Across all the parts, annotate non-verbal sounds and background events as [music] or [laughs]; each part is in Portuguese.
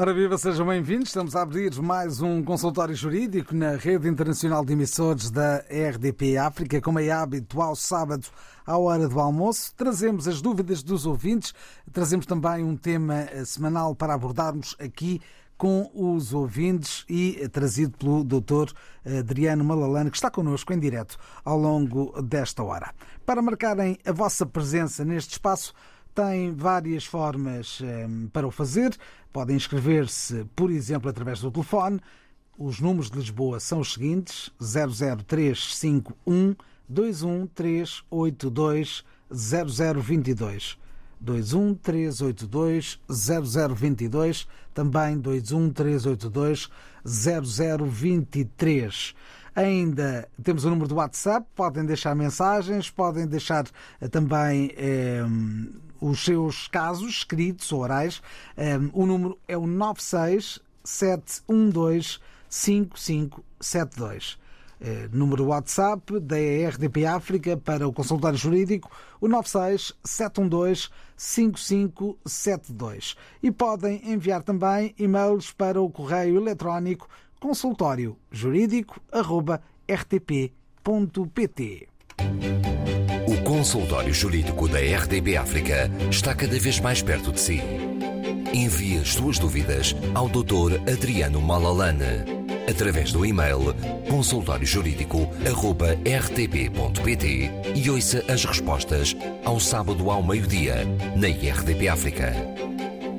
Ora viva, sejam bem-vindos. Estamos a abrir mais um consultório jurídico na rede internacional de emissores da RDP África, como é hábito ao sábado à hora do almoço. Trazemos as dúvidas dos ouvintes, trazemos também um tema eh, semanal para abordarmos aqui com os ouvintes e eh, trazido pelo Dr. Adriano Malalane, que está connosco em direto ao longo desta hora. Para marcarem a vossa presença neste espaço, tem várias formas para o fazer. Podem inscrever-se, por exemplo, através do telefone. Os números de Lisboa são os seguintes: 00351 21382 0022. 21382 0022, também 21382 0023. Ainda temos o número do WhatsApp, podem deixar mensagens, podem deixar também eh, os seus casos escritos ou orais. Um, o número é o 96712 5572. Uh, número WhatsApp da RDP África para o consultório jurídico, o 96712 5572. E podem enviar também e-mails para o correio eletrónico consultório jurídico.rtp.pt. O consultório jurídico da RDB África está cada vez mais perto de si. Envie as suas dúvidas ao Dr. Adriano Malalane através do e-mail consultóriojurídico.rtp.pt e ouça as respostas ao sábado ao meio-dia na RDP África.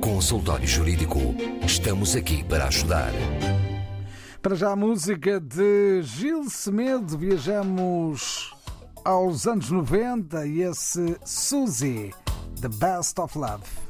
Consultório Jurídico. Estamos aqui para ajudar. Para já a música de Gil Semedo, viajamos aos anos 90 e esse Suzy, The Best of Love.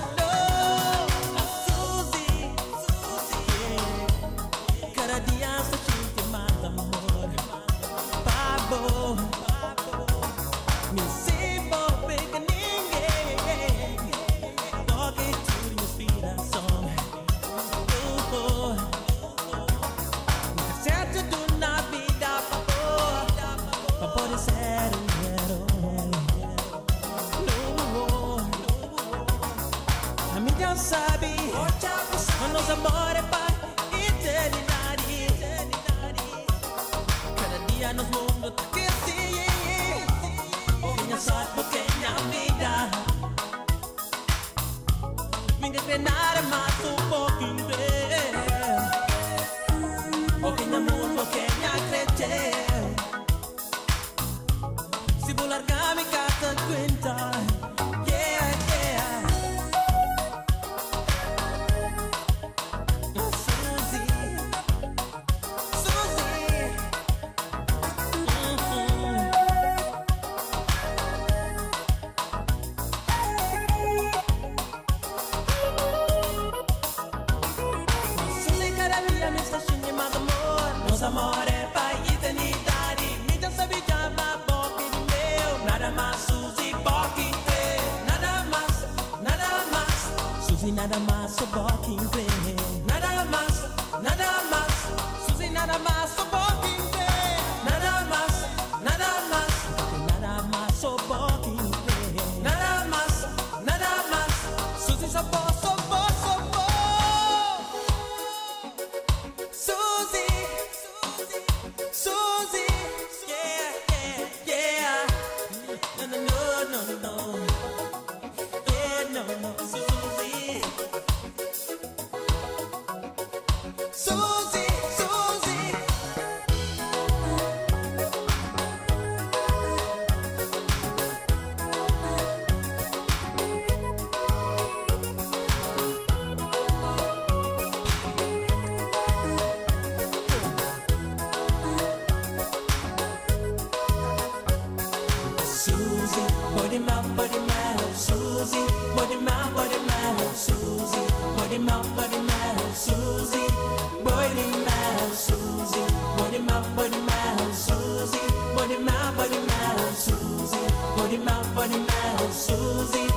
mouth,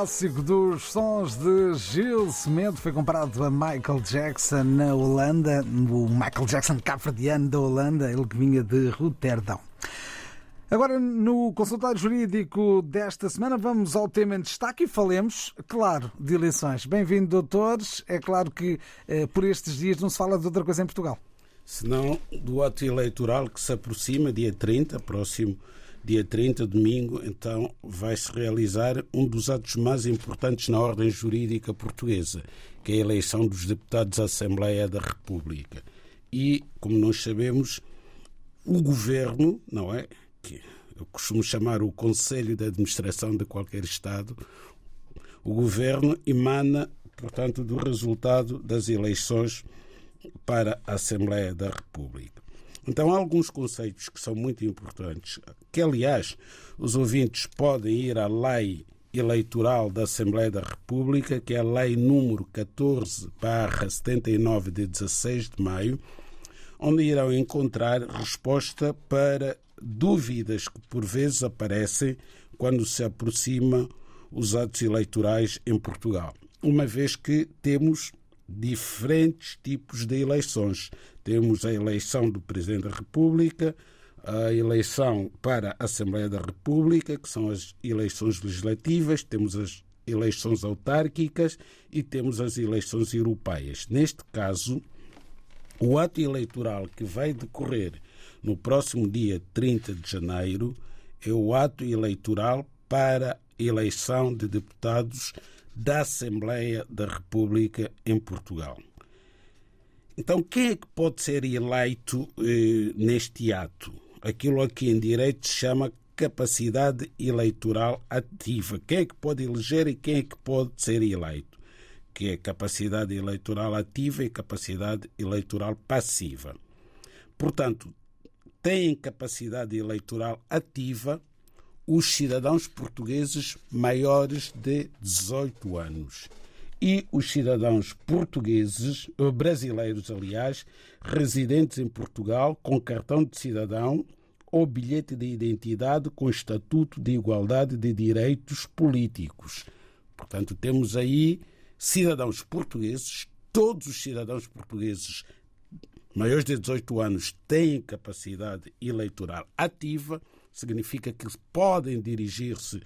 clássico dos sons de Gil Cimento foi comparado a Michael Jackson na Holanda, o Michael Jackson cabo-verdiano da Holanda, ele que vinha de Roterdão. Agora, no consultório jurídico desta semana, vamos ao tema em destaque e falemos, claro, de eleições. Bem-vindo, doutores. É claro que eh, por estes dias não se fala de outra coisa em Portugal. senão do ato eleitoral que se aproxima, dia 30, próximo dia 30, domingo, então vai-se realizar um dos atos mais importantes na ordem jurídica portuguesa, que é a eleição dos deputados à Assembleia da República. E, como nós sabemos, o governo, não é? Que eu costumo chamar o Conselho de Administração de qualquer Estado, o governo emana, portanto, do resultado das eleições para a Assembleia da República. Então, há alguns conceitos que são muito importantes, que, aliás, os ouvintes podem ir à lei eleitoral da Assembleia da República, que é a lei número 14/79 de 16 de maio, onde irão encontrar resposta para dúvidas que por vezes aparecem quando se aproxima os atos eleitorais em Portugal. Uma vez que temos diferentes tipos de eleições. Temos a eleição do Presidente da República, a eleição para a Assembleia da República, que são as eleições legislativas, temos as eleições autárquicas e temos as eleições europeias. Neste caso, o ato eleitoral que vai decorrer no próximo dia 30 de janeiro é o ato eleitoral para eleição de deputados da Assembleia da República em Portugal. Então, quem é que pode ser eleito eh, neste ato? Aquilo aqui em direito se chama capacidade eleitoral ativa. Quem é que pode eleger e quem é que pode ser eleito? Que é capacidade eleitoral ativa e capacidade eleitoral passiva. Portanto, têm capacidade eleitoral ativa os cidadãos portugueses maiores de 18 anos e os cidadãos portugueses, brasileiros, aliás, residentes em Portugal com cartão de cidadão ou bilhete de identidade com estatuto de igualdade de direitos políticos. Portanto, temos aí cidadãos portugueses, todos os cidadãos portugueses maiores de 18 anos têm capacidade eleitoral ativa, significa que podem dirigir-se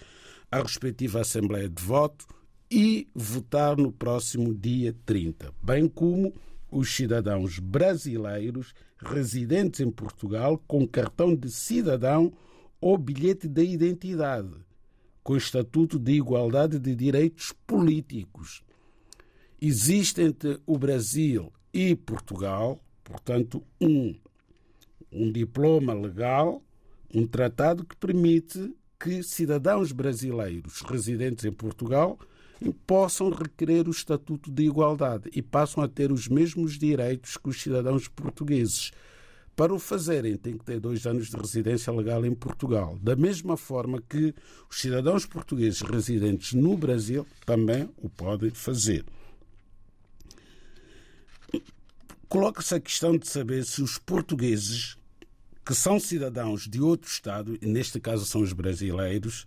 à respectiva Assembleia de Voto e votar no próximo dia 30, bem como os cidadãos brasileiros residentes em Portugal com cartão de cidadão ou bilhete de identidade, com estatuto de igualdade de direitos políticos. Existe entre o Brasil e Portugal, portanto, um, um diploma legal, um tratado que permite que cidadãos brasileiros residentes em Portugal possam requerer o estatuto de igualdade e passam a ter os mesmos direitos que os cidadãos portugueses. Para o fazerem, têm que ter dois anos de residência legal em Portugal. Da mesma forma que os cidadãos portugueses residentes no Brasil também o podem fazer. Coloca-se a questão de saber se os portugueses, que são cidadãos de outro Estado, e neste caso são os brasileiros,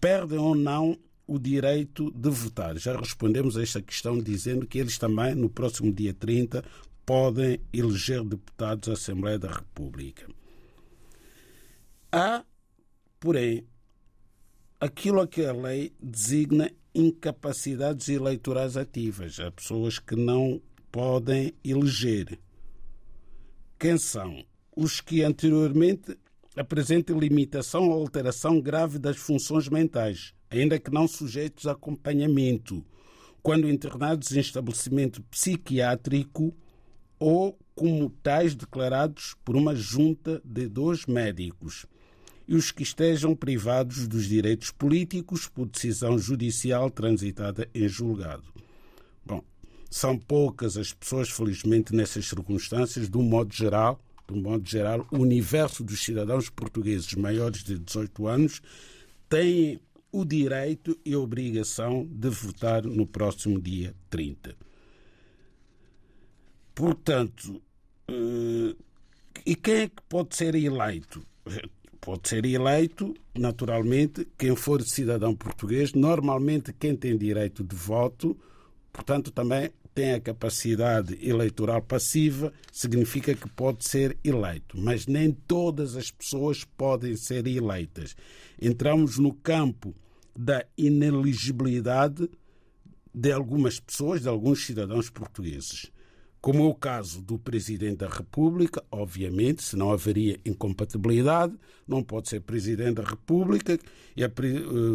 perdem ou não o direito de votar. Já respondemos a esta questão dizendo que eles também, no próximo dia 30, podem eleger deputados à Assembleia da República. Há, porém, aquilo a que a lei designa incapacidades eleitorais ativas. Há pessoas que não podem eleger. Quem são? Os que anteriormente apresentem limitação ou alteração grave das funções mentais, ainda que não sujeitos a acompanhamento, quando internados em estabelecimento psiquiátrico ou como tais declarados por uma junta de dois médicos, e os que estejam privados dos direitos políticos por decisão judicial transitada em julgado. Bom, são poucas as pessoas, felizmente, nessas circunstâncias, de um modo geral, um modo geral, o universo dos cidadãos portugueses maiores de 18 anos tem o direito e a obrigação de votar no próximo dia 30. Portanto, eh, e quem é que pode ser eleito? Pode ser eleito, naturalmente, quem for cidadão português, normalmente quem tem direito de voto, portanto, também tem a capacidade eleitoral passiva, significa que pode ser eleito. Mas nem todas as pessoas podem ser eleitas. Entramos no campo da ineligibilidade de algumas pessoas, de alguns cidadãos portugueses. Como é o caso do Presidente da República, obviamente, se não haveria incompatibilidade, não pode ser Presidente da República, e a,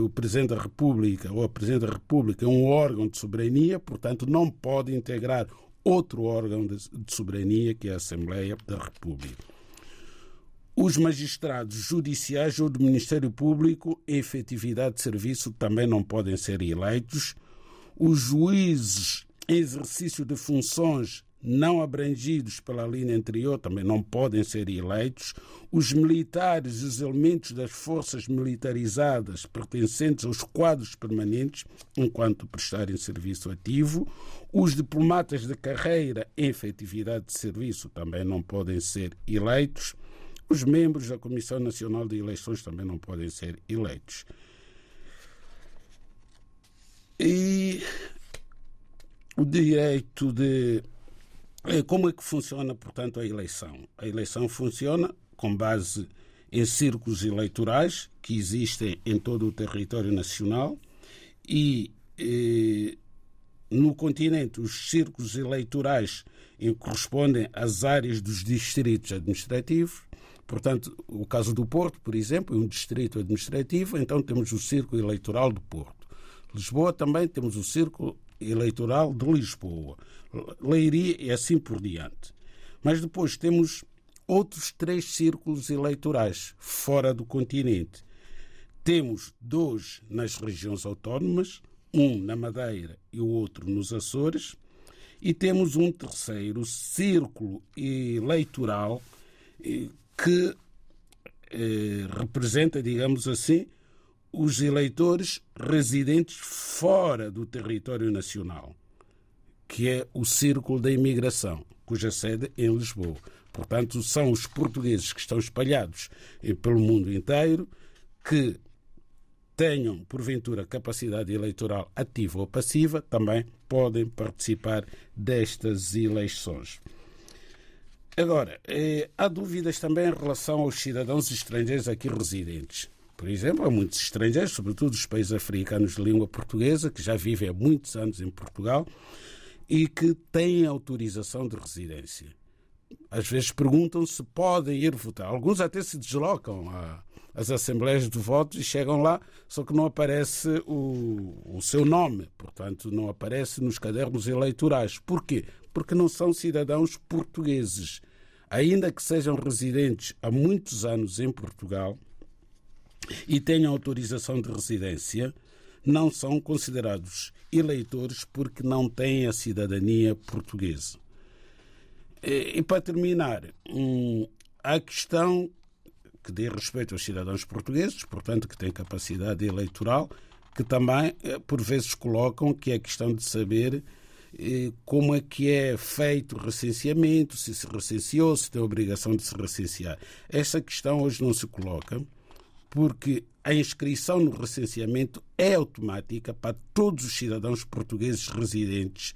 o Presidente da República ou a Presidente da República é um órgão de soberania, portanto, não pode integrar outro órgão de, de soberania, que é a Assembleia da República. Os magistrados judiciais ou do Ministério Público, em efetividade de serviço, também não podem ser eleitos. Os juízes em exercício de funções não abrangidos pela linha anterior também não podem ser eleitos. Os militares e os elementos das forças militarizadas pertencentes aos quadros permanentes, enquanto prestarem serviço ativo. Os diplomatas de carreira em efetividade de serviço também não podem ser eleitos. Os membros da Comissão Nacional de Eleições também não podem ser eleitos. E o direito de como é que funciona, portanto, a eleição? A eleição funciona com base em círculos eleitorais que existem em todo o território nacional e eh, no continente os círculos eleitorais correspondem às áreas dos distritos administrativos. Portanto, o caso do Porto, por exemplo, é um distrito administrativo, então temos o círculo eleitoral do Porto. Lisboa também temos o círculo eleitoral de Lisboa. Leiria e assim por diante. Mas depois temos outros três círculos eleitorais fora do continente. Temos dois nas regiões autónomas, um na Madeira e o outro nos Açores, e temos um terceiro círculo eleitoral eh, que eh, representa, digamos assim, os eleitores residentes fora do território nacional que é o Círculo da Imigração, cuja sede é em Lisboa. Portanto, são os portugueses que estão espalhados eh, pelo mundo inteiro que tenham, porventura, capacidade eleitoral ativa ou passiva, também podem participar destas eleições. Agora, eh, há dúvidas também em relação aos cidadãos estrangeiros aqui residentes. Por exemplo, há muitos estrangeiros, sobretudo dos países africanos de língua portuguesa, que já vivem há muitos anos em Portugal e que têm autorização de residência. Às vezes perguntam se podem ir votar. Alguns até se deslocam às assembleias de votos e chegam lá, só que não aparece o, o seu nome, portanto, não aparece nos cadernos eleitorais. Porquê? Porque não são cidadãos portugueses. Ainda que sejam residentes há muitos anos em Portugal e tenham autorização de residência, não são considerados eleitores porque não têm a cidadania portuguesa. E, para terminar, hum, a questão que diz respeito aos cidadãos portugueses, portanto, que têm capacidade eleitoral, que também, eh, por vezes, colocam que é questão de saber eh, como é que é feito o recenseamento, se se recenseou, se tem a obrigação de se recensear. Essa questão hoje não se coloca porque a inscrição no recenseamento é automática para todos os cidadãos portugueses residentes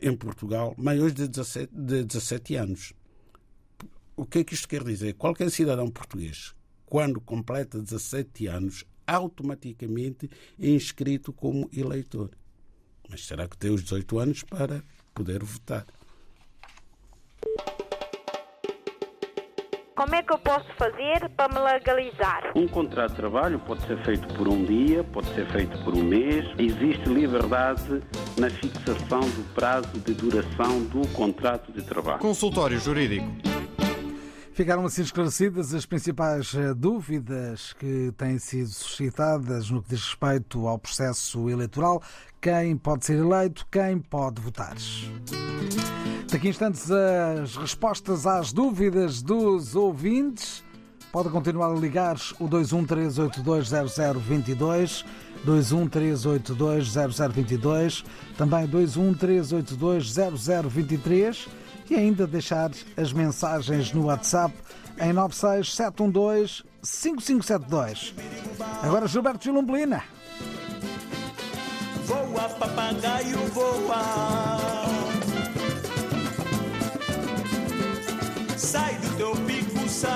em Portugal maiores de 17, de 17 anos. O que é que isto quer dizer? Qualquer cidadão português, quando completa 17 anos, automaticamente é inscrito como eleitor. Mas terá que ter os 18 anos para poder votar. Como é que eu posso fazer para me legalizar? Um contrato de trabalho pode ser feito por um dia, pode ser feito por um mês. Existe liberdade na fixação do prazo de duração do contrato de trabalho. Consultório Jurídico. Ficaram assim esclarecidas as principais eh, dúvidas que têm sido suscitadas no que diz respeito ao processo eleitoral. Quem pode ser eleito, quem pode votar. Daqui a instantes, as respostas às dúvidas dos ouvintes. Pode continuar a ligar o 213820022, 213820022, também 213820023 e ainda deixar as mensagens no WhatsApp em 96712 5572. Agora Gilberto Gilumblina. Voa, papagaio, voa. Sai do teu pico, sai.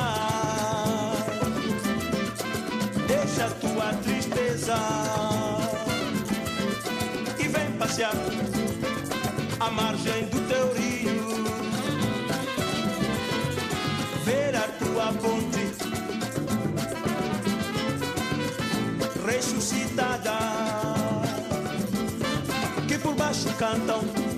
Deixa a tua tristeza e vem passear à margem do teu rio. Ver a tua ponte ressuscitada que por baixo cantam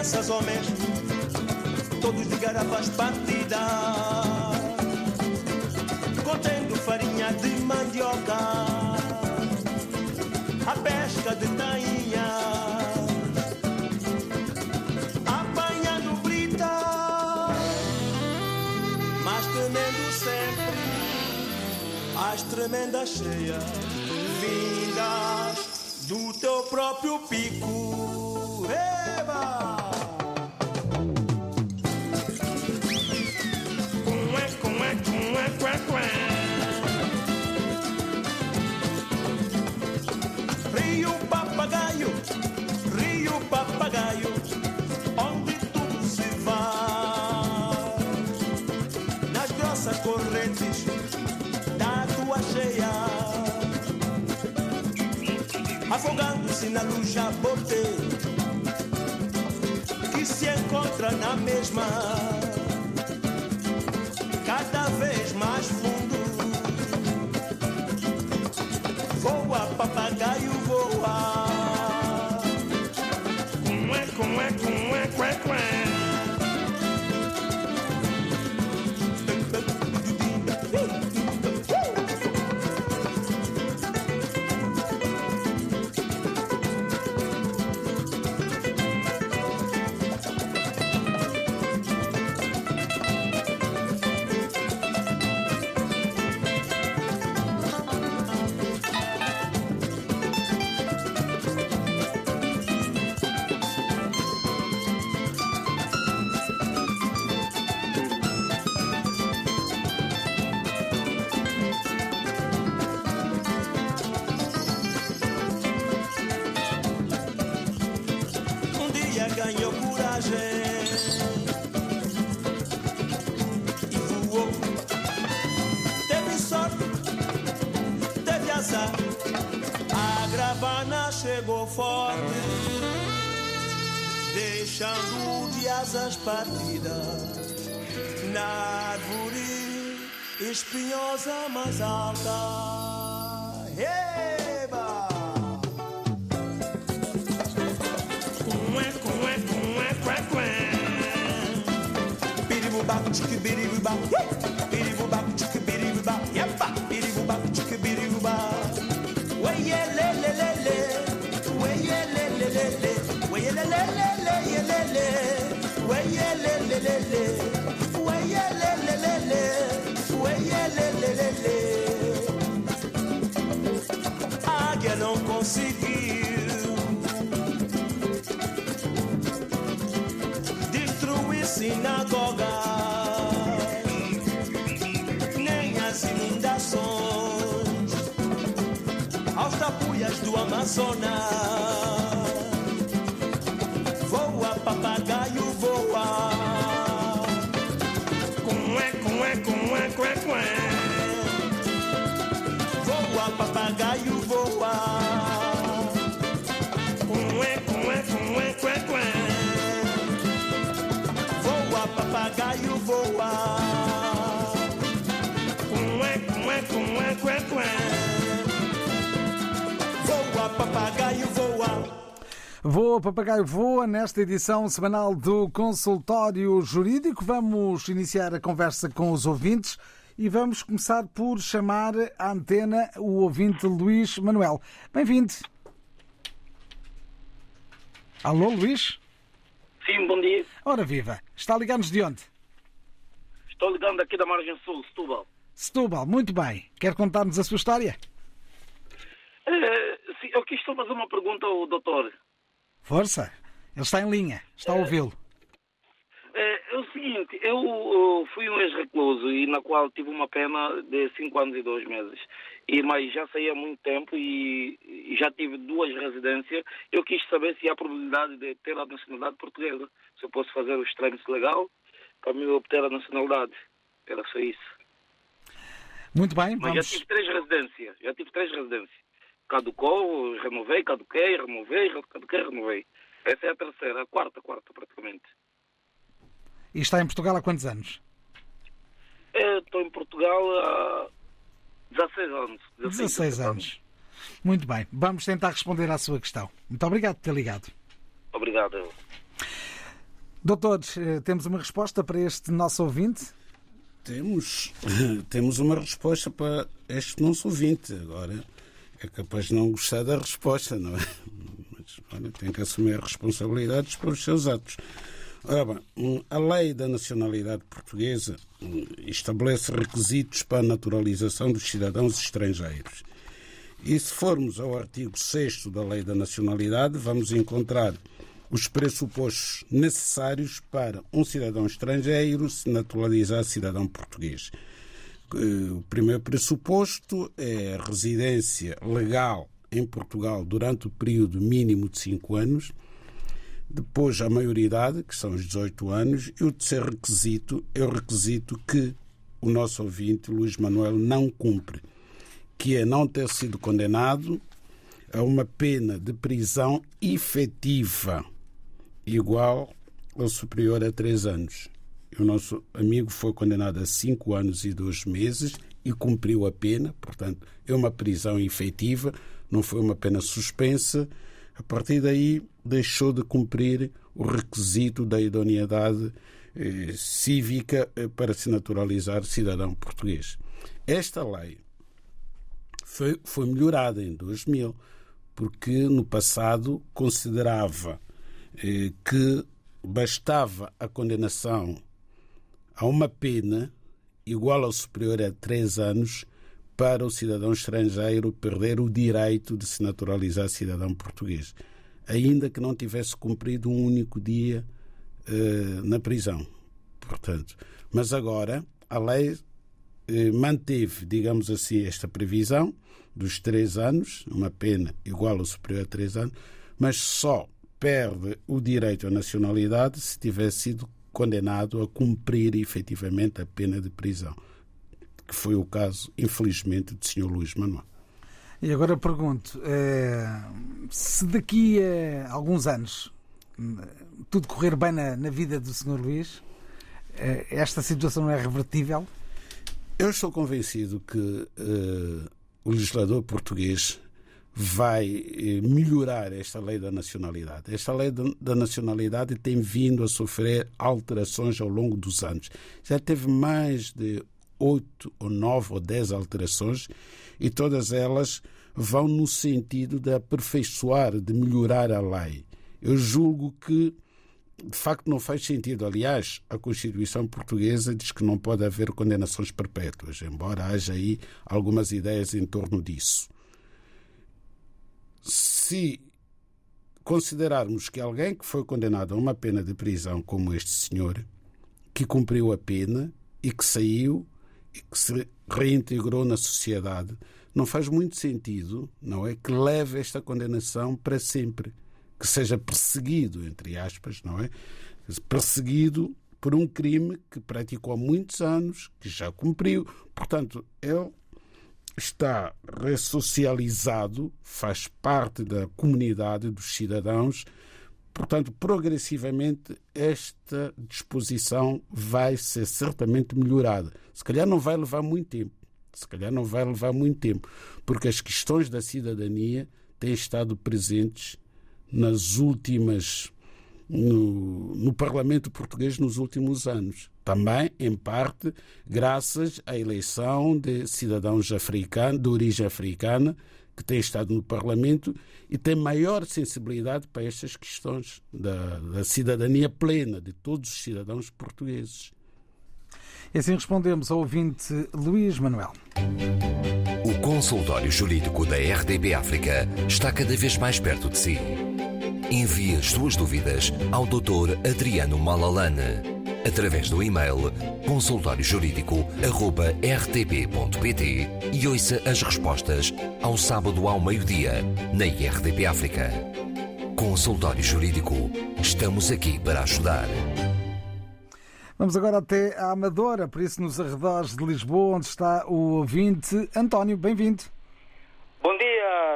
Crianças, homens, todos de garrafas partidas, contendo farinha de mandioca, a pesca de tainha. Apanhando brita, mas temendo sempre. As tremendas cheias vindas do teu próprio pico. Cué, cué. Rio papagaio, Rio papagaio, onde tudo se vai. Nas grossas correntes da tua cheia, afogando-se na luz jabote, que se encontra na mesma, cada vez deixando de asas partidas na árvore espinhosa mais alta. Nem as inundações aos tapuias do Amazonas. Voa, papagaio, voa. Cué, cué, cué, cué, cué. Voa, papagaio. Voa, papagaio, voa. Papagaio, voa. Voa, papagaio, voa, nesta edição semanal do Consultório Jurídico. Vamos iniciar a conversa com os ouvintes e vamos começar por chamar à antena o ouvinte Luís Manuel. Bem-vindo. Alô, Luís? Sim, bom dia. Ora viva, está ligando-nos de onde? Estou ligando aqui da Margem Sul, Setúbal. Setúbal, muito bem. Quer contar-nos a sua história? Eh, sim, eu quis só fazer uma pergunta ao doutor. Força, ele está em linha, está a ouvi-lo. Eh, é o seguinte, eu uh, fui um ex-recluso e na qual tive uma pena de 5 anos e 2 meses. E, mas já saí há muito tempo e, e já tive duas residências. Eu quis saber se há probabilidade de ter a nacionalidade portuguesa. Se eu posso fazer o trâmite legal para me obter a nacionalidade. Era só isso. Muito bem, Mas já tive três residências. Já tive três residências. Caducou, renovei, caduquei, renovei, caduquei, renovei. Essa é a terceira, a quarta, a quarta praticamente. E está em Portugal há quantos anos? Eu estou em Portugal há 16 anos. 16 17 anos. Muito bem, vamos tentar responder à sua questão. Muito obrigado por ter ligado. Obrigado. eu. Doutores, eh, temos uma resposta para este nosso ouvinte? Temos, [laughs] temos uma resposta para este nosso ouvinte. Agora é capaz de não gostar da resposta, não é? Mas olha, tem que assumir as responsabilidades pelos seus atos. Ora bem, hum, a lei da nacionalidade portuguesa hum, estabelece requisitos para a naturalização dos cidadãos estrangeiros. E se formos ao artigo 6 da lei da nacionalidade, vamos encontrar os pressupostos necessários para um cidadão estrangeiro se naturalizar cidadão português. Eh, O primeiro pressuposto é a residência legal em Portugal durante o período mínimo de 5 anos. Depois, a maioridade, que são os 18 anos. E o terceiro requisito é o requisito que o nosso ouvinte, Luís Manuel, não cumpre, que é não ter sido condenado a uma pena de prisão efetiva igual ou superior a 3 anos. O nosso amigo foi condenado a 5 anos e 2 meses e cumpriu a pena, portanto, é uma prisão efetiva, não foi uma pena suspensa. A partir daí, deixou de cumprir o requisito da idoneidade eh, cívica eh, para se naturalizar cidadão português. Esta lei foi, foi melhorada em 2000, porque no passado considerava eh, que bastava a condenação a uma pena igual ou superior a três anos para o cidadão estrangeiro perder o direito de se naturalizar cidadão português, ainda que não tivesse cumprido um único dia eh, na prisão. Portanto, mas agora a lei eh, manteve, digamos assim, esta previsão dos três anos, uma pena igual ou superior a três anos, mas só perde o direito à nacionalidade se tiver sido condenado a cumprir efetivamente a pena de prisão, que foi o caso, infelizmente, do Sr. Luís Manuel. E agora pergunto: eh, se daqui a alguns anos hum, tudo correr bem na, na vida do Sr. Luís, eh, esta situação não é revertível? Eu estou convencido que eh, o legislador português vai eh, melhorar esta lei da nacionalidade. Esta lei da- da nacionalidade tem vindo a sofrer alterações ao longo dos anos. Já teve mais de oito ou nove ou dez alterações e todas elas vão no sentido de aperfeiçoar, de melhorar a lei. Eu julgo que de facto não faz sentido. Aliás, a Constituição portuguesa diz que não pode haver condenações perpétuas, embora haja aí algumas ideias em torno disso. Se considerarmos que alguém que foi condenado a uma pena de prisão, como este senhor, que cumpriu a pena e que saiu e que se reintegrou na sociedade, não faz muito sentido, não é, que leve esta condenação para sempre, que seja perseguido, entre aspas, não é? Perseguido por um crime que praticou há muitos anos, que já cumpriu. Portanto, ele está ressocializado, faz parte da comunidade dos cidadãos. Portanto, progressivamente, esta disposição vai ser certamente melhorada. Se calhar não vai levar muito tempo. Se calhar não vai levar muito tempo, porque as questões da cidadania têm estado presentes nas últimas no, no Parlamento português nos últimos anos. Também, em parte, graças à eleição de cidadãos africanos, de origem africana, que têm estado no Parlamento e têm maior sensibilidade para estas questões da, da cidadania plena de todos os cidadãos portugueses. E assim respondemos ao ouvinte Luís Manuel. O consultório jurídico da RDB África está cada vez mais perto de si. Envie as suas dúvidas ao Dr. Adriano Malalane através do e-mail consultóriojurídico@rtp.pt e ouça as respostas ao sábado ao meio-dia na RDP África. Consultório Jurídico. Estamos aqui para ajudar. Vamos agora até à Amadora, por isso nos arredores de Lisboa, onde está o ouvinte António. Bem-vindo.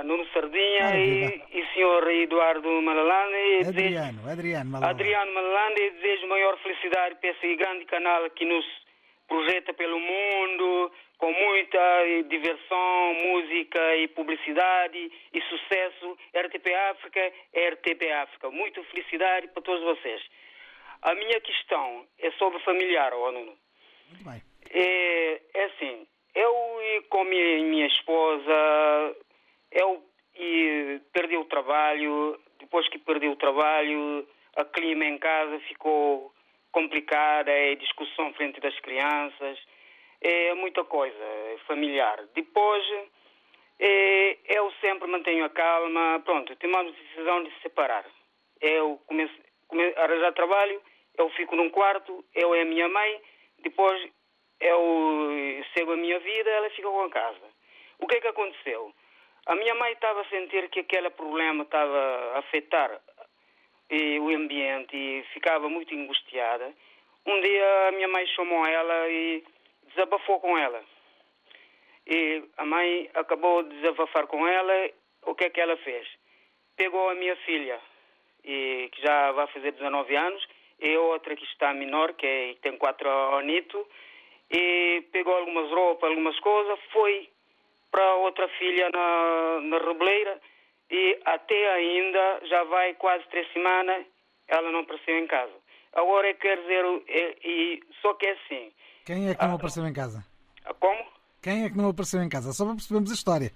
Nuno Sardinha Ora, e, viva. e senhor Eduardo Malalane. E desejo- Adriano, Adriano Malalane. Adriano Malalane e desejo maior felicidade para esse grande canal que nos projeta pelo mundo com muita eh, diversão, música e publicidade e sucesso. RTP África, RTP África. Muita felicidade para todos vocês. A minha questão é sobre familiar, ó Nuno. Muito bem. É, é assim, eu e com minha, minha esposa, eu e perdi o trabalho, depois que perdi o trabalho, a clima em casa ficou complicada, é discussão frente das crianças, é muita coisa, familiar. Depois, é, eu sempre mantenho a calma, pronto, tomamos a decisão de se separar. Eu comecei, comecei a arranjar trabalho, eu fico num quarto, eu e a minha mãe, depois eu sigo a minha vida, ela fica com a casa. O que é que aconteceu? A minha mãe estava a sentir que aquele problema estava a afetar eh, o ambiente e ficava muito angustiada. Um dia a minha mãe chamou ela e desabafou com ela. E a mãe acabou de desabafar com ela. O que é que ela fez? Pegou a minha filha, e, que já vai fazer 19 anos, e outra que está menor, que é- tem 4 anitos, e pegou algumas roupas, algumas coisas, foi para outra filha na, na Rebeleira e até ainda já vai quase três semanas, ela não apareceu em casa. Agora quer dizer, é, e, só que é assim, Quem é que não apareceu em casa? como? Quem é que não apareceu em casa? Só para percebermos a história.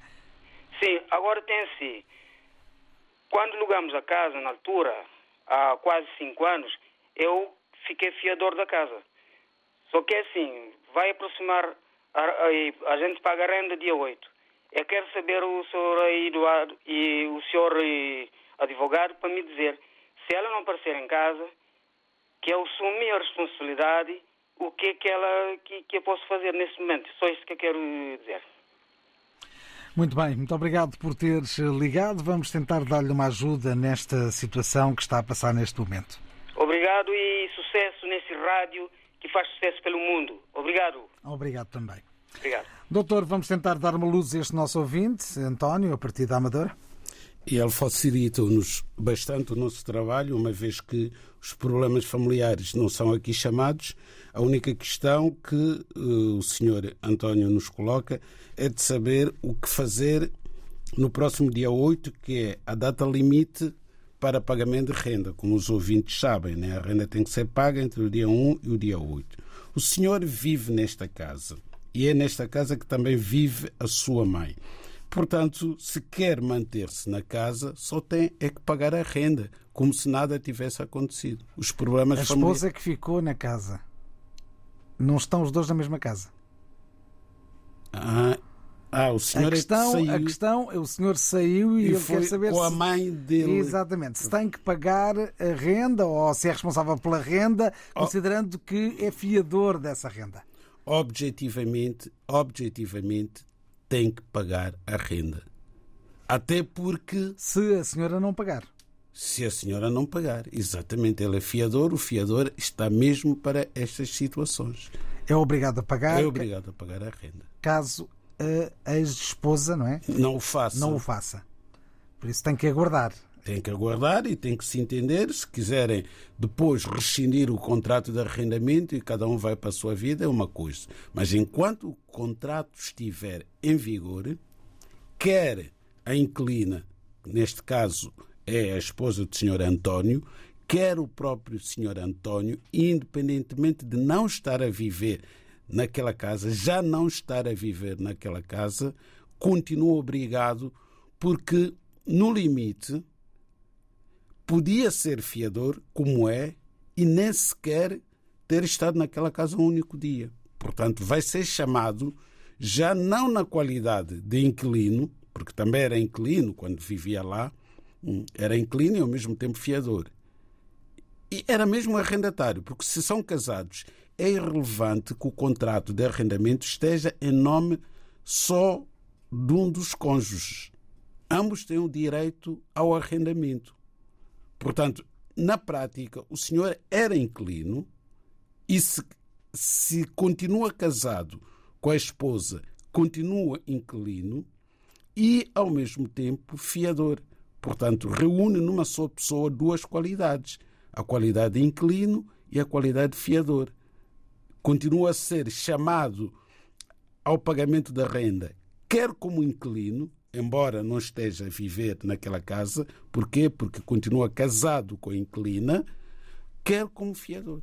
Sim, agora tem assim. Quando alugamos a casa, na altura, há quase cinco anos, eu fiquei fiador da casa. Só que é assim, vai aproximar, a, a, a gente paga a renda dia 8. Eu quero saber o senhor Eduardo e o senhor eh, advogado para me dizer se ela não aparecer em casa, que eu assumi a responsabilidade, o que é que ela que, que eu posso fazer nesse momento. Só isso que eu quero dizer. Muito bem, muito obrigado por teres ligado. Vamos tentar dar-lhe uma ajuda nesta situação que está a passar neste momento. Obrigado e sucesso nesse rádio que faz sucesso pelo mundo. Obrigado. Obrigado também. Obrigado. Doutor, vamos tentar dar uma luz a este nosso ouvinte, António, a partir da Amadora. E ele facilita-nos bastante o nosso trabalho, uma vez que os problemas familiares não são aqui chamados. A única questão que uh, o senhor António nos coloca é de saber o que fazer no próximo dia 8, que é a data limite para pagamento de renda. Como os ouvintes sabem, né? a renda tem que ser paga entre o dia 1 e o dia 8. O senhor vive nesta casa e é nesta casa que também vive a sua mãe. Portanto, se quer manter-se na casa, só tem é que pagar a renda, como se nada tivesse acontecido. Os problemas A familiares. esposa que ficou na casa. Não estão os dois na mesma casa. Ah, ah, o A senhor questão, é que saiu a questão é o senhor saiu e, e ele foi quer saber com a se... mãe dele. Exatamente. Se tem que pagar a renda ou se é responsável pela renda, Oh. considerando que é fiador dessa renda. Objetivamente, objetivamente, tem que pagar a renda. Até porque Se a senhora não pagar. se a senhora não pagar, exatamente, ele é fiador, o fiador está mesmo para estas situações. É obrigado a pagar É obrigado a pagar a renda. caso a ex-esposa, não é? Não o faça. Não o faça. Por isso tem que aguardar. Tem que aguardar e tem que se entender. Se quiserem depois rescindir o contrato de arrendamento e cada um vai para a sua vida, é uma coisa. Mas enquanto o contrato estiver em vigor, quer a inquilina, neste caso é a esposa do Sr. António, quer o próprio Sr. António, independentemente de não estar a viver naquela casa, já não estar a viver naquela casa, continua obrigado, porque no limite podia ser fiador, como é, e nem sequer ter estado naquela casa um único dia. Portanto, vai ser chamado já não na qualidade de inquilino, porque também era inquilino quando vivia lá, hum, era inquilino e ao mesmo tempo fiador. E era mesmo arrendatário, porque se são casados, é irrelevante que o contrato de arrendamento esteja em nome só de um dos cônjuges. Ambos têm o direito ao arrendamento. Portanto, na prática, o senhor era inquilino e se, se continua casado com a esposa, continua inquilino e, ao mesmo tempo, fiador. Portanto, reúne numa só pessoa duas qualidades: a qualidade de inquilino e a qualidade de fiador. Continua a ser chamado ao pagamento da renda, quer como inquilino, embora não esteja a viver naquela casa, porquê? Porque continua casado com a inquilina, quer como fiador.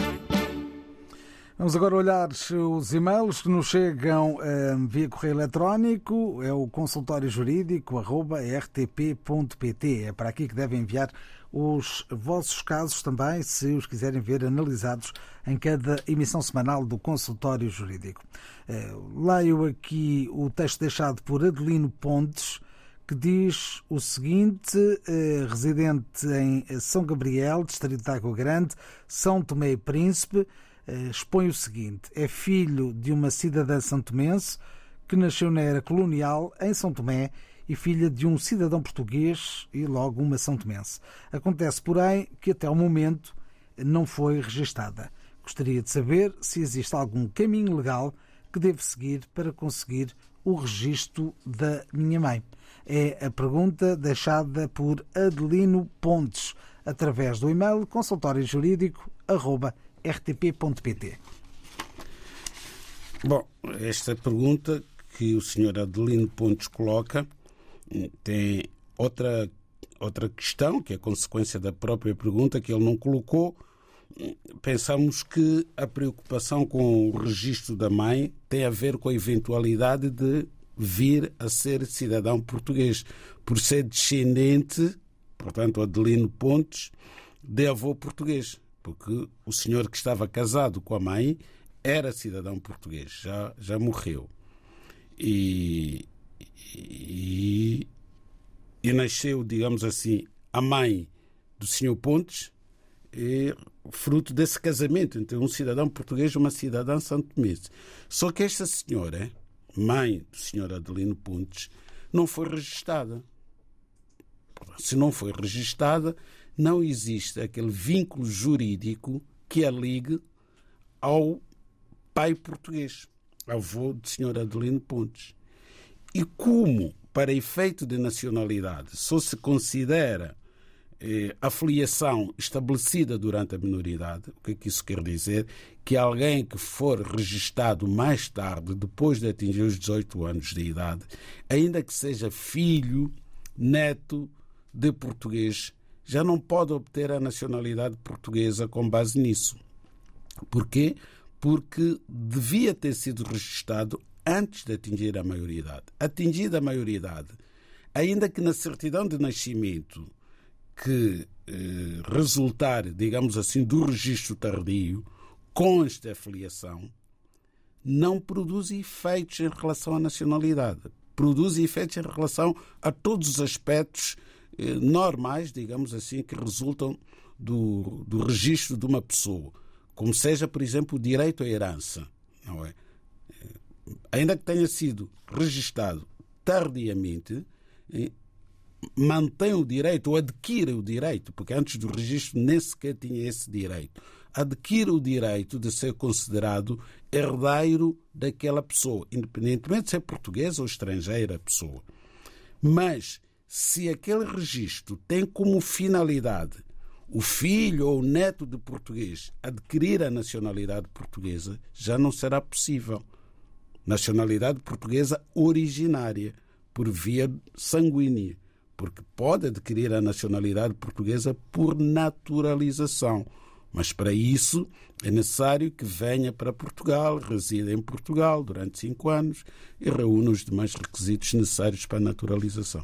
Vamos agora olhar os e-mails que nos chegam eh, via correio eletrónico. É o consultório jurídico rtp.pt. É para aqui que devem enviar os vossos casos também, se os quiserem ver analisados em cada emissão semanal do consultório jurídico. Eh, leio aqui o texto deixado por Adelino Pontes que diz o seguinte, eh, residente em São Gabriel, Distrito de Água Grande, São Tomé e Príncipe, expõe o seguinte: é filho de uma cidadã santomense que nasceu na era colonial em São Tomé e filha de um cidadão português e logo uma são tomense. Acontece, porém, que até o momento não foi registada. Gostaria de saber se existe algum caminho legal que devo seguir para conseguir o registro da minha mãe. É a pergunta deixada por Adelino Pontes através do e-mail consultóriojurídico.rtp.pt. Bom, esta pergunta que o Sr. Adelino Pontes coloca tem outra, outra questão, que é consequência da própria pergunta que ele não colocou. Pensamos que a preocupação com o registro da mãe tem a ver com a eventualidade de vir a ser cidadão português, por ser descendente, portanto, Adelino Pontes, de avô português, porque o senhor que estava casado com a mãe era cidadão português, já, já morreu. e, e, e nasceu, digamos assim, a mãe do senhor Pontes, fruto desse casamento entre um cidadão português e uma cidadã santomense. Só que esta senhora, mãe do senhor Adelino Pontes, não foi registada. Se não foi registada, não existe aquele vínculo jurídico que a ligue ao pai português, avô do senhor Adelino Pontes. E como, para efeito de nacionalidade, só se considera eh, a filiação estabelecida durante a minoridade, o que é que isso quer dizer? Que alguém que for registado mais tarde, depois de atingir os 18 anos de idade, ainda que seja filho, neto de português, já não pode obter a nacionalidade portuguesa com base nisso. Porquê? Porque devia ter sido registado antes de atingir a maioridade. Atingida a maioridade, ainda que na certidão de nascimento que eh, resultar, digamos assim, do registro tardio, conste a filiação, não produz efeitos em relação à nacionalidade. Produz efeitos em relação a todos os aspectos normais, digamos assim, que resultam do, do registro de uma pessoa, como seja, por exemplo, o direito à herança, não é? Eh, ainda que tenha sido registado tardiamente, eh, mantém o direito ou adquire o direito, porque antes do registro nem sequer tinha esse direito, adquire o direito de ser considerado herdeiro daquela pessoa, independentemente de ser portuguesa ou estrangeira a pessoa. Mas se aquele registro tem como finalidade o filho ou o neto de português adquirir a nacionalidade portuguesa, já não será possível. Nacionalidade portuguesa originária, por via sanguínea porque pode adquirir a nacionalidade portuguesa por naturalização. Mas para isso é necessário que venha para Portugal, resida em Portugal durante cinco anos e reúna os demais requisitos necessários para a naturalização.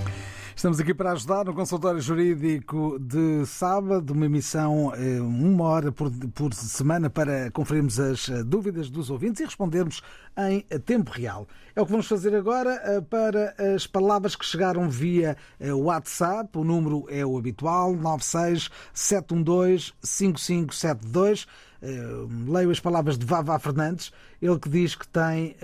Estamos aqui para ajudar no consultório jurídico de sábado, uma emissão eh, uma hora por, por semana para conferirmos as eh, dúvidas dos ouvintes e respondermos em tempo real. É o que vamos fazer agora eh, para as palavras que chegaram via WhatsApp. O número é o habitual, 96 712 5572. Leio as palavras de Vavá Fernandes, ele que diz que tem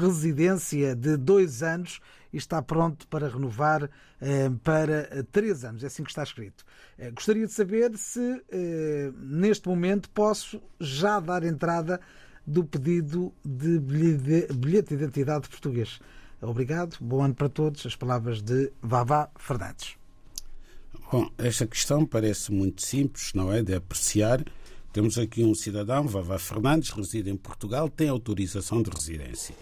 residência de dois anos e está pronto para renovar eh, para três anos. É assim que está escrito. Eh, gostaria de saber se, eh, neste momento, posso já dar entrada do pedido de bilhete de identidade português. Obrigado, bom ano para todos. As palavras de Vavá Fernandes. Bom, esta questão parece muito simples, não é? De apreciar. Temos aqui um cidadão, Vavá Fernandes, reside em Portugal, tem autorização de residência.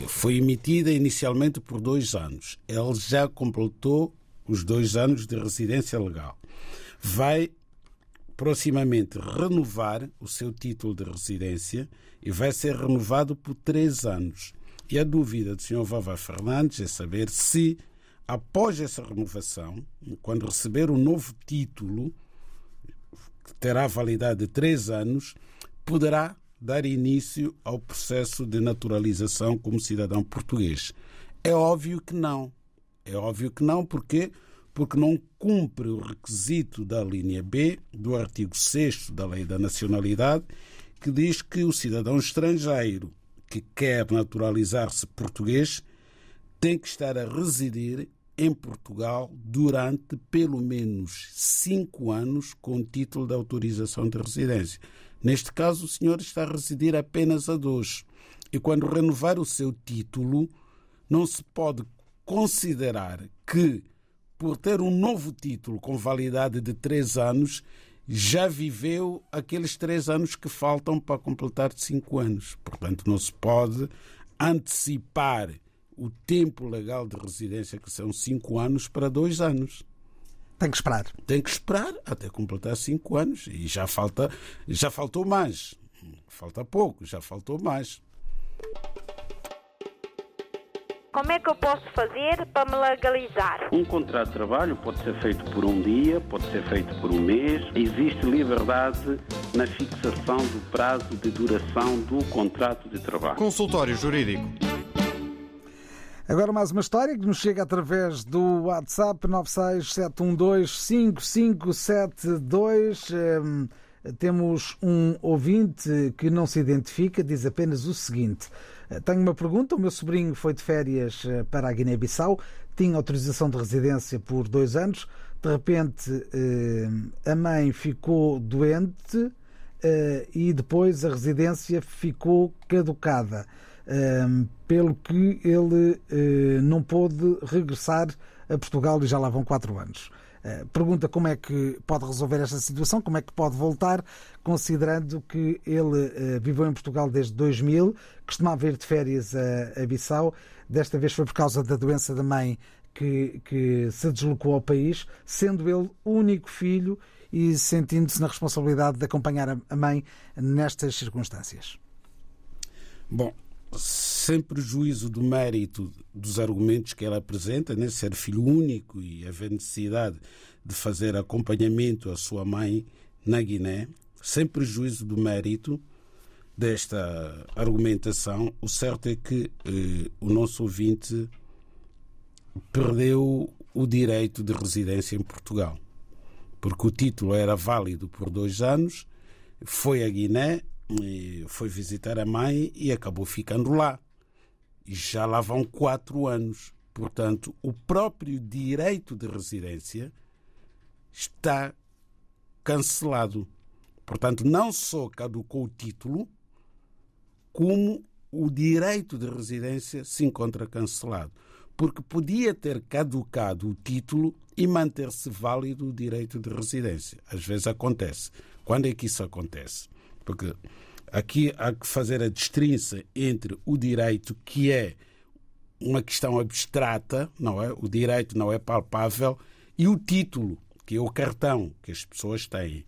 Foi emitida inicialmente por dois anos. Ele já completou os dois anos de residência legal. Vai proximamente renovar o seu título de residência e vai ser renovado por três anos. E a dúvida do Sr. Vavá Fernandes é saber se, após essa renovação, quando receber o um novo título, que terá validade de três anos, poderá dar início ao processo de naturalização como cidadão português? É óbvio que não. É óbvio que não, porque porque não cumpre o requisito da linha B do artigo 6 da Lei da Nacionalidade, que diz que o cidadão estrangeiro que quer naturalizar-se português tem que estar a residir em Portugal durante pelo menos cinco anos com título de autorização de residência. Neste caso, o senhor está a residir apenas a dois. E quando renovar o seu título, não se pode considerar que, por ter um novo título com validade de três anos, já viveu aqueles três anos que faltam para completar cinco anos. Portanto, não se pode antecipar o tempo legal de residência, que são cinco anos, para dois anos. Tem que esperar. Tem que esperar até completar cinco anos e já falta, já faltou mais. Falta pouco, já faltou mais. Como é que eu posso fazer para me legalizar? Um contrato de trabalho pode ser feito por um dia, pode ser feito por um mês. Existe liberdade na fixação do prazo de duração do contrato de trabalho. Consultório Jurídico. Agora mais uma história que nos chega através do WhatsApp 967125572. Hum, Temos um ouvinte que não se identifica, diz apenas o seguinte: eh, Tenho uma pergunta. O meu sobrinho foi de férias eh, para a Guiné-Bissau, tinha autorização de residência por dois anos. De repente, eh, a mãe ficou doente e depois a residência ficou caducada, eh, pelo que ele eh, não pôde regressar a Portugal e já lá vão quatro anos. Eh, Pergunta como é que pode resolver esta situação, como é que pode voltar, considerando que ele eh, viveu em Portugal desde 2000, costumava ir de férias a, a Bissau, desta vez foi por causa da doença da mãe que, que se deslocou ao país, sendo ele o único filho e sentindo-se na responsabilidade de acompanhar a mãe nestas circunstâncias. Bom, sem prejuízo do mérito dos argumentos que ela apresenta, né, ser filho único e haver necessidade de fazer acompanhamento à sua mãe na Guiné, sem prejuízo do mérito desta argumentação, o certo é que eh, o nosso ouvinte perdeu o direito de residência em Portugal, porque o título era válido por dois anos, foi a Guiné, e foi visitar a mãe e acabou ficando lá. E já lá vão quatro anos. Portanto, o próprio direito de residência está cancelado. Portanto, não só caducou o título, como o direito de residência se encontra cancelado. Porque podia ter caducado o título e manter-se válido o direito de residência. Às vezes acontece. Quando é que isso acontece? Porque aqui há que fazer a distinção entre o direito que é uma questão abstrata, não é? O direito não é palpável e o título, que é o cartão que as pessoas têm.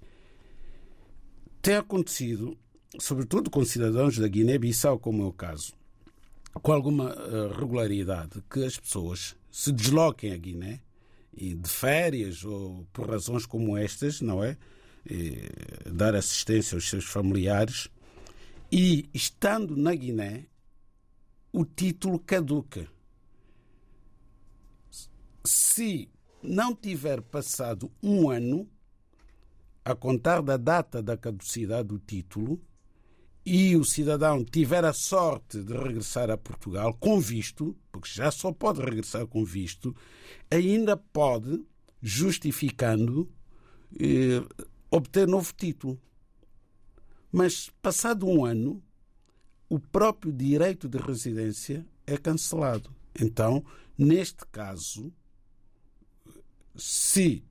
Tem acontecido, sobretudo com cidadãos da Guiné-Bissau, como é o caso, com alguma eh, regularidade, que as pessoas se desloquem à Guiné de férias ou por razões como estas, não é? E dar assistência aos seus familiares e, estando na Guiné, o título caduca. Se não tiver passado um ano a contar da data da caducidade do título e o cidadão tiver a sorte de regressar a Portugal com visto, porque já só pode regressar com visto, ainda pode, justificando, eh, obter novo título. Mas, passado um ano, o próprio direito de residência é cancelado. Então, neste caso, se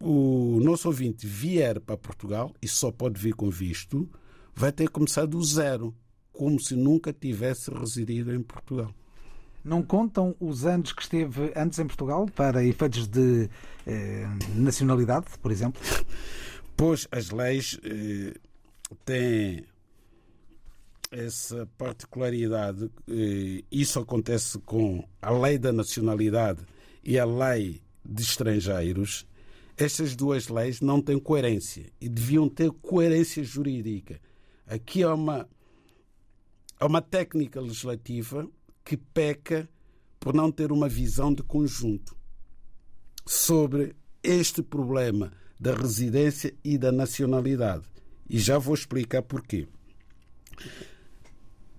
o nosso ouvinte vier para Portugal e só pode vir com visto, vai ter que começar do zero, como se nunca tivesse residido em Portugal. Não contam os anos que esteve antes em Portugal para efeitos de eh, nacionalidade, por exemplo? Pois as leis eh, têm essa particularidade. eh, isso acontece com a lei da nacionalidade e a lei de estrangeiros. Estas duas leis não têm coerência e deviam ter coerência jurídica. Aqui há uma, há uma técnica legislativa que peca por não ter uma visão de conjunto sobre este problema da residência e da nacionalidade. E já vou explicar porquê.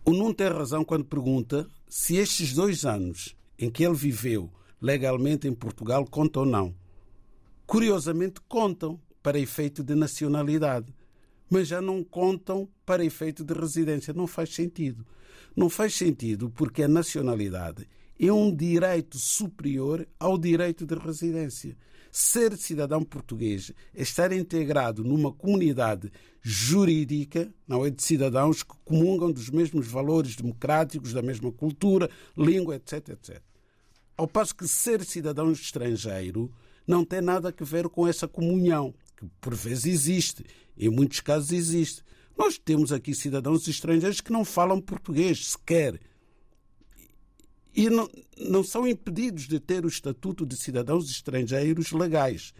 O Nuno tem razão quando pergunta se estes dois anos em que ele viveu legalmente em Portugal contam ou não. Curiosamente, contam para efeito de nacionalidade, mas já não contam para efeito de residência. Não faz sentido. Não faz sentido porque a nacionalidade é um direito superior ao direito de residência. Ser cidadão português é estar integrado numa comunidade jurídica, não é de cidadãos que comungam dos mesmos valores democráticos, da mesma cultura, língua, etc, etc. Ao passo que ser cidadão estrangeiro não tem nada a ver com essa comunhão, que por vezes existe, em muitos casos existe. Nós temos aqui cidadãos estrangeiros que não falam português sequer. E não, não são impedidos de ter o estatuto de cidadãos estrangeiros legais.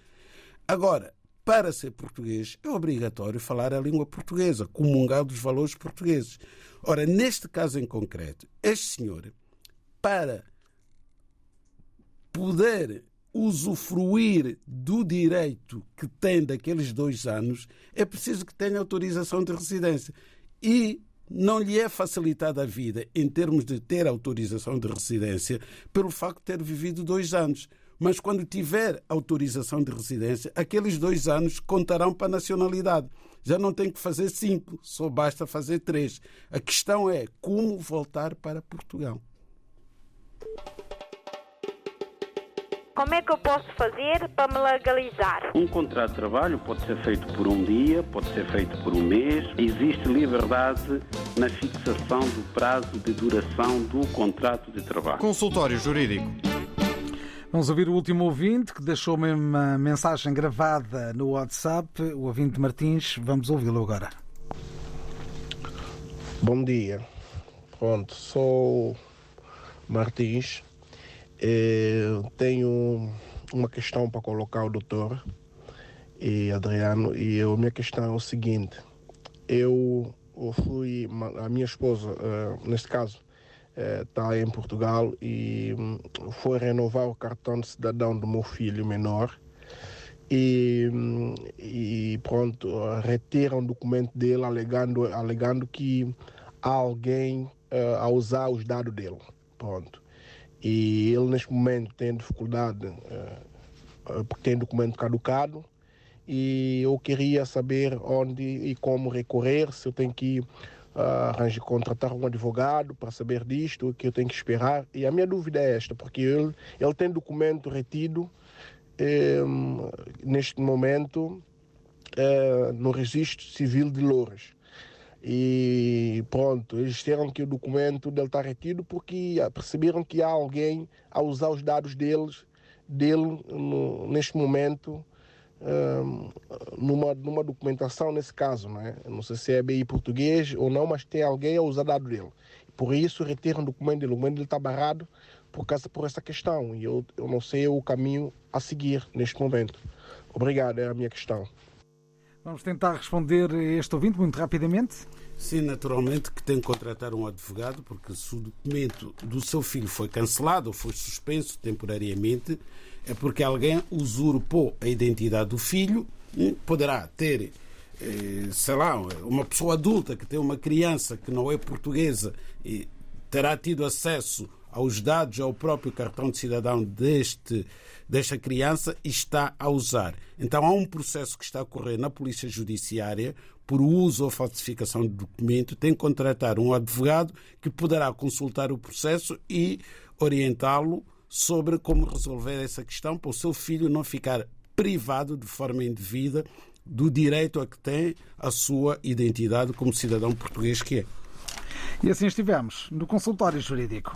Agora, para ser português, é obrigatório falar a língua portuguesa, comungar dos valores portugueses. Ora, neste caso em concreto, este senhor, para poder usufruir do direito que tem daqueles dois anos, é preciso que tenha autorização de residência. E não lhe é facilitada a vida em termos de ter autorização de residência pelo facto de ter vivido dois anos. Mas quando tiver autorização de residência, aqueles dois anos contarão para a nacionalidade. Já não tem que fazer cinco, só basta fazer três. A questão é como voltar para Portugal. Como é que eu posso fazer para me legalizar? Um contrato de trabalho pode ser feito por um dia, pode ser feito por um mês. Existe liberdade na fixação do prazo de duração do contrato de trabalho. Consultório Jurídico. Vamos ouvir o último ouvinte que deixou-me uma mensagem gravada no WhatsApp, o ouvinte Martins. Vamos ouvi-lo agora. Bom dia. Pronto, sou Martins. Eh, tenho uma questão para colocar ao doutor e Adriano. E a minha questão é o seguinte: eu fui, a minha esposa, eh, neste caso, está em Portugal e hum, foi renovar o cartão de cidadão do meu filho menor. E, hum, e pronto, retiram o documento dele alegando, alegando que há alguém uh, a usar os dados dele. Pronto. E ele neste momento tem dificuldade porque tem documento caducado e eu queria saber onde e como recorrer, se eu tenho que uh, arranjar, contratar um advogado para saber disto, o que eu tenho que esperar. E a minha dúvida é esta, porque ele, ele tem documento retido um, neste momento uh, no registro civil de Louras. E pronto, eles disseram que o documento dele está retido porque perceberam que há alguém a usar os dados deles, dele no, neste momento numa, numa documentação nesse caso, não é? Não sei se é BI português ou não, mas tem alguém a usar dado dele. Por isso retiram o documento dele. O documento dele está barrado por, causa, por essa questão. E eu, eu não sei o caminho a seguir neste momento. Obrigado, é a minha questão. Vamos tentar responder este ouvinte muito rapidamente. Sim, naturalmente que tem que contratar um advogado, porque se o documento do seu filho foi cancelado ou foi suspenso temporariamente, é porque alguém usurpou a identidade do filho, poderá ter, eh, sei lá, uma pessoa adulta que tem uma criança que não é portuguesa e terá tido acesso aos dados ao próprio cartão de cidadão deste, desta criança e está a usar. Então há um processo que está a correr na Polícia Judiciária por uso ou falsificação de documento, tem que contratar um advogado que poderá consultar o processo e orientá-lo sobre como resolver essa questão para o seu filho não ficar privado de forma indevida do direito a que tem a sua identidade como cidadão português que é. E assim estivemos no consultório jurídico.